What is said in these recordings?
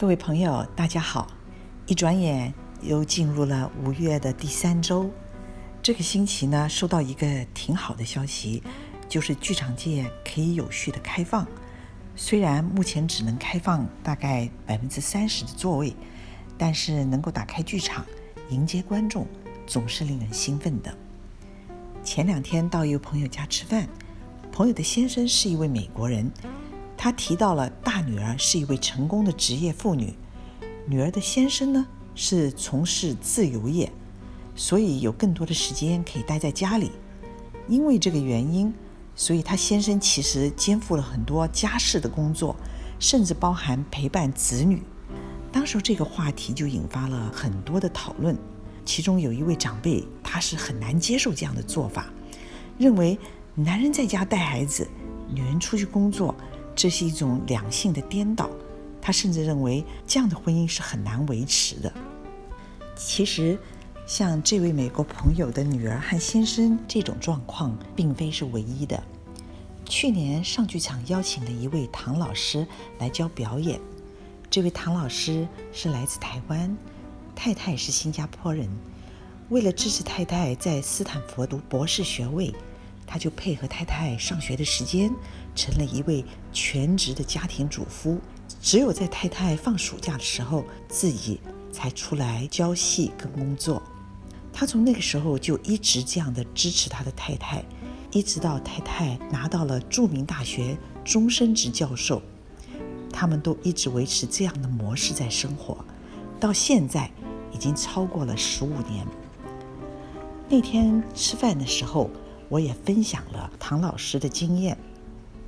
各位朋友，大家好！一转眼又进入了五月的第三周。这个星期呢，收到一个挺好的消息，就是剧场界可以有序的开放。虽然目前只能开放大概百分之三十的座位，但是能够打开剧场迎接观众，总是令人兴奋的。前两天到一个朋友家吃饭，朋友的先生是一位美国人。他提到了大女儿是一位成功的职业妇女，女儿的先生呢是从事自由业，所以有更多的时间可以待在家里。因为这个原因，所以他先生其实肩负了很多家事的工作，甚至包含陪伴子女。当时这个话题就引发了很多的讨论，其中有一位长辈他是很难接受这样的做法，认为男人在家带孩子，女人出去工作。这是一种两性的颠倒，他甚至认为这样的婚姻是很难维持的。其实，像这位美国朋友的女儿和先生这种状况，并非是唯一的。去年上剧场邀请了一位唐老师来教表演，这位唐老师是来自台湾，太太是新加坡人。为了支持太太在斯坦福读博士学位。他就配合太太上学的时间，成了一位全职的家庭主妇。只有在太太放暑假的时候，自己才出来教戏跟工作。他从那个时候就一直这样的支持他的太太，一直到太太拿到了著名大学终身职教授，他们都一直维持这样的模式在生活，到现在已经超过了十五年。那天吃饭的时候。我也分享了唐老师的经验，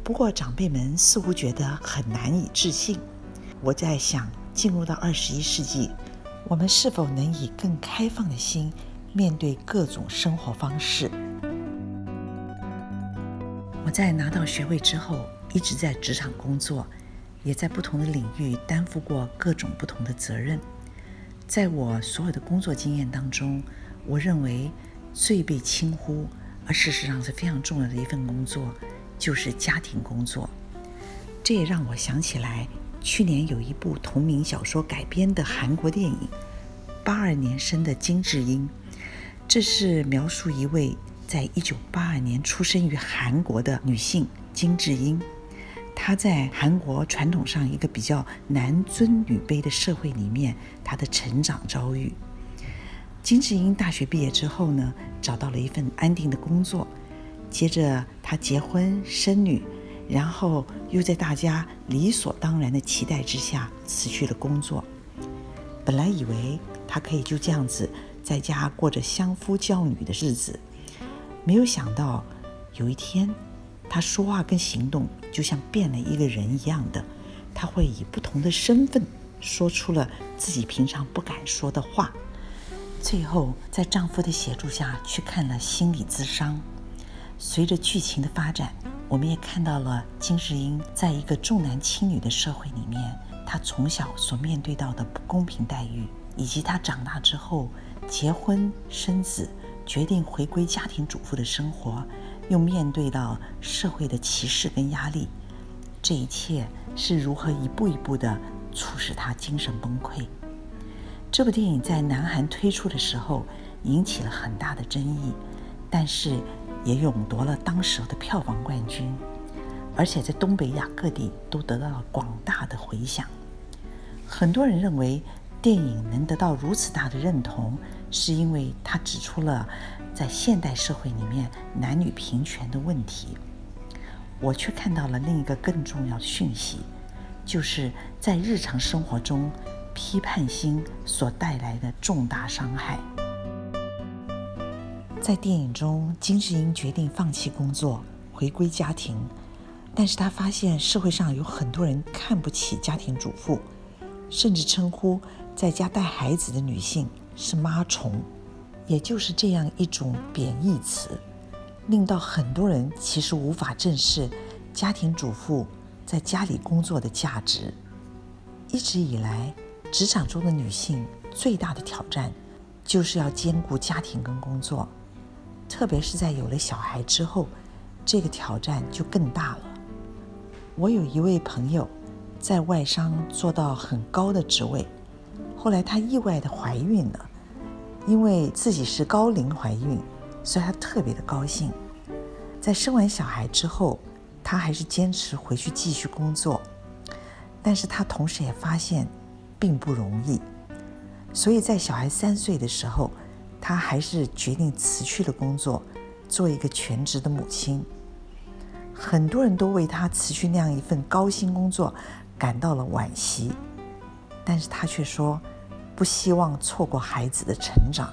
不过长辈们似乎觉得很难以置信。我在想，进入到二十一世纪，我们是否能以更开放的心面对各种生活方式？我在拿到学位之后，一直在职场工作，也在不同的领域担负过各种不同的责任。在我所有的工作经验当中，我认为最被轻忽。而事实上是非常重要的一份工作，就是家庭工作。这也让我想起来，去年有一部同名小说改编的韩国电影《八二年生的金智英》，这是描述一位在一九八二年出生于韩国的女性金智英，她在韩国传统上一个比较男尊女卑的社会里面，她的成长遭遇。金智英大学毕业之后呢，找到了一份安定的工作，接着她结婚生女，然后又在大家理所当然的期待之下辞去了工作。本来以为她可以就这样子在家过着相夫教女的日子，没有想到有一天，她说话跟行动就像变了一个人一样的，她会以不同的身份说出了自己平常不敢说的话。最后，在丈夫的协助下去看了心理咨商。随着剧情的发展，我们也看到了金世英在一个重男轻女的社会里面，她从小所面对到的不公平待遇，以及她长大之后结婚生子，决定回归家庭主妇的生活，又面对到社会的歧视跟压力，这一切是如何一步一步的促使她精神崩溃？这部电影在南韩推出的时候引起了很大的争议，但是也勇夺了当时的票房冠军，而且在东北亚各地都得到了广大的回响。很多人认为电影能得到如此大的认同，是因为它指出了在现代社会里面男女平权的问题。我却看到了另一个更重要的讯息，就是在日常生活中。批判心所带来的重大伤害。在电影中，金智英决定放弃工作，回归家庭，但是她发现社会上有很多人看不起家庭主妇，甚至称呼在家带孩子的女性是“妈虫”，也就是这样一种贬义词，令到很多人其实无法正视家庭主妇在家里工作的价值。一直以来。职场中的女性最大的挑战，就是要兼顾家庭跟工作，特别是在有了小孩之后，这个挑战就更大了。我有一位朋友，在外商做到很高的职位。后来她意外的怀孕了，因为自己是高龄怀孕，所以她特别的高兴。在生完小孩之后，她还是坚持回去继续工作，但是她同时也发现并不容易，所以在小孩三岁的时候，她还是决定辞去了工作，做一个全职的母亲。很多人都为她辞去那样一份高薪工作感到了惋惜，但是她却说。不希望错过孩子的成长。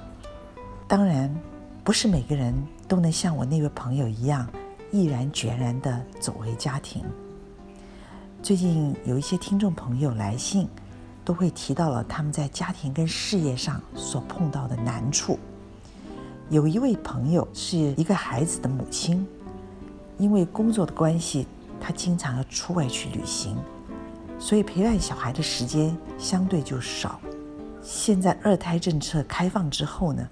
当然，不是每个人都能像我那位朋友一样，毅然决然地走回家庭。最近有一些听众朋友来信，都会提到了他们在家庭跟事业上所碰到的难处。有一位朋友是一个孩子的母亲，因为工作的关系，她经常要出外去旅行，所以陪伴小孩的时间相对就少。现在二胎政策开放之后呢，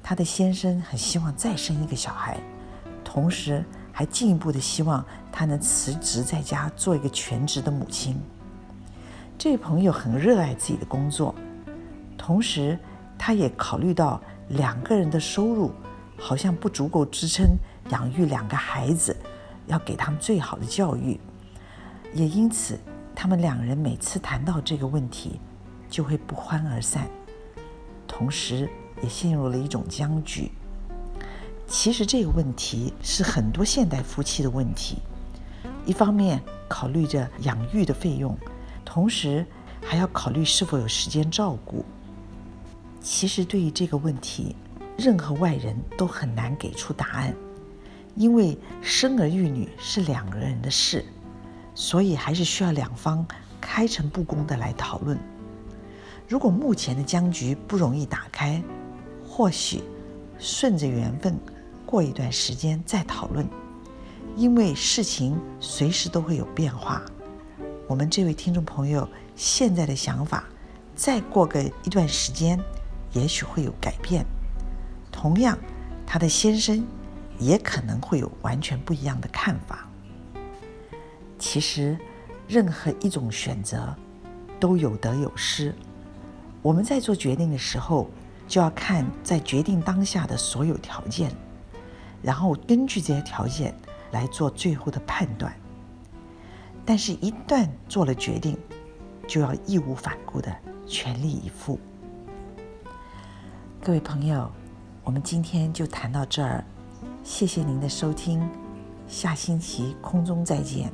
她的先生很希望再生一个小孩，同时还进一步的希望她能辞职在家做一个全职的母亲。这位朋友很热爱自己的工作，同时他也考虑到两个人的收入好像不足够支撑养育两个孩子，要给他们最好的教育，也因此他们两人每次谈到这个问题。就会不欢而散，同时也陷入了一种僵局。其实这个问题是很多现代夫妻的问题，一方面考虑着养育的费用，同时还要考虑是否有时间照顾。其实对于这个问题，任何外人都很难给出答案，因为生儿育女是两个人的事，所以还是需要两方开诚布公的来讨论。如果目前的僵局不容易打开，或许顺着缘分，过一段时间再讨论，因为事情随时都会有变化。我们这位听众朋友现在的想法，再过个一段时间，也许会有改变。同样，他的先生也可能会有完全不一样的看法。其实，任何一种选择都有得有失。我们在做决定的时候，就要看在决定当下的所有条件，然后根据这些条件来做最后的判断。但是，一旦做了决定，就要义无反顾的全力以赴。各位朋友，我们今天就谈到这儿，谢谢您的收听，下星期空中再见。